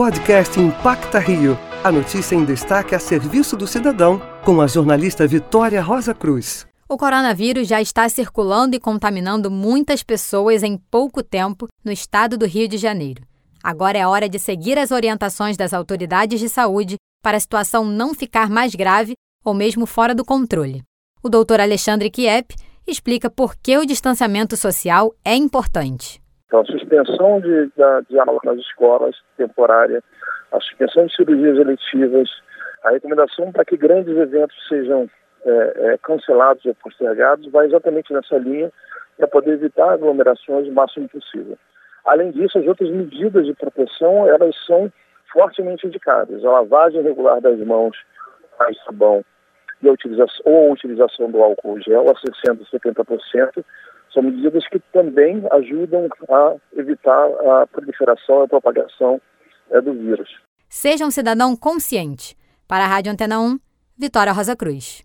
Podcast Impacta Rio. A notícia em destaque a serviço do cidadão, com a jornalista Vitória Rosa Cruz. O coronavírus já está circulando e contaminando muitas pessoas em pouco tempo no estado do Rio de Janeiro. Agora é hora de seguir as orientações das autoridades de saúde para a situação não ficar mais grave ou mesmo fora do controle. O doutor Alexandre Kiep explica por que o distanciamento social é importante. Então, a suspensão de, de, de aula nas escolas temporária, a suspensão de cirurgias eletivas, a recomendação para que grandes eventos sejam é, é, cancelados ou postergados vai exatamente nessa linha para poder evitar aglomerações o máximo possível. Além disso, as outras medidas de proteção elas são fortemente indicadas. A lavagem regular das mãos, mais sabão e a utilização, ou a utilização do álcool gel a 60%, 70%, são medidas que também ajudam a evitar a proliferação e a propagação é, do vírus. Seja um cidadão consciente. Para a Rádio Antena 1, Vitória Rosa Cruz.